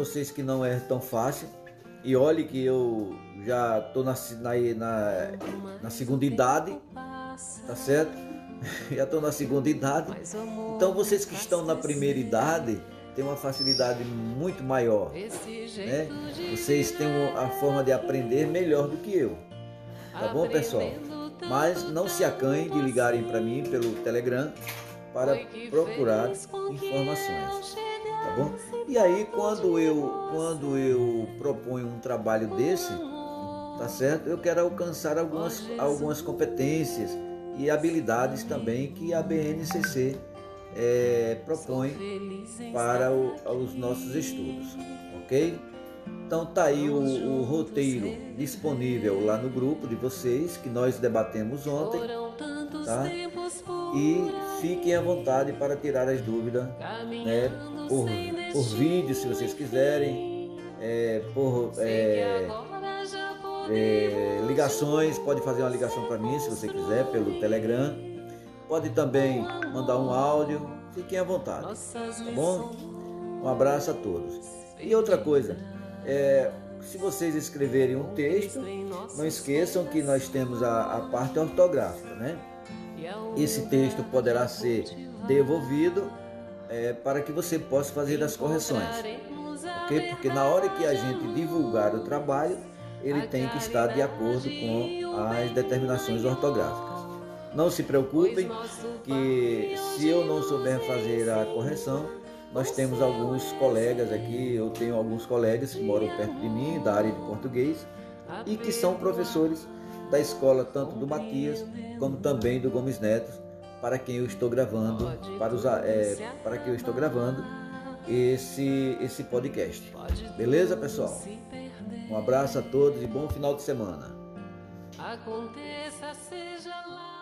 vocês que não é tão fácil. E olhe que eu já estou na, na, na, segunda idade, tá certo? já estou na segunda idade. Então vocês que estão na primeira idade têm uma facilidade muito maior. Né? Vocês têm a forma de aprender melhor do que eu. Tá bom, pessoal? Mas não se acanhem de ligarem para mim pelo Telegram para procurar informações tá bom? E aí quando eu quando eu proponho um trabalho desse, tá certo? Eu quero alcançar algumas algumas competências e habilidades também que a BNCC é, propõe para o, os nossos estudos, ok? Então tá aí o, o, roteiro disponível lá no grupo de vocês que nós debatemos ontem, tá? E fiquem à vontade para tirar as dúvidas, né? por, por vídeo, se vocês quiserem, é, por é, é, ligações, pode fazer uma ligação para mim, se você quiser, pelo Telegram. Pode também mandar um áudio, fiquem à vontade, tá bom? Um abraço a todos. E outra coisa, é, se vocês escreverem um texto, não esqueçam que nós temos a, a parte ortográfica, né? Esse texto poderá ser devolvido é, para que você possa fazer as correções. ok? Porque na hora que a gente divulgar o trabalho, ele tem que estar de acordo com as determinações ortográficas. Não se preocupem que se eu não souber fazer a correção, nós temos alguns colegas aqui, eu tenho alguns colegas que moram perto de mim, da área de português, e que são professores da escola tanto do Matias como também do Gomes Neto, para quem eu estou gravando, para, usar, é, para quem eu estou gravando esse, esse podcast. Beleza, pessoal? Um abraço a todos e bom final de semana. Aconteça, seja lá.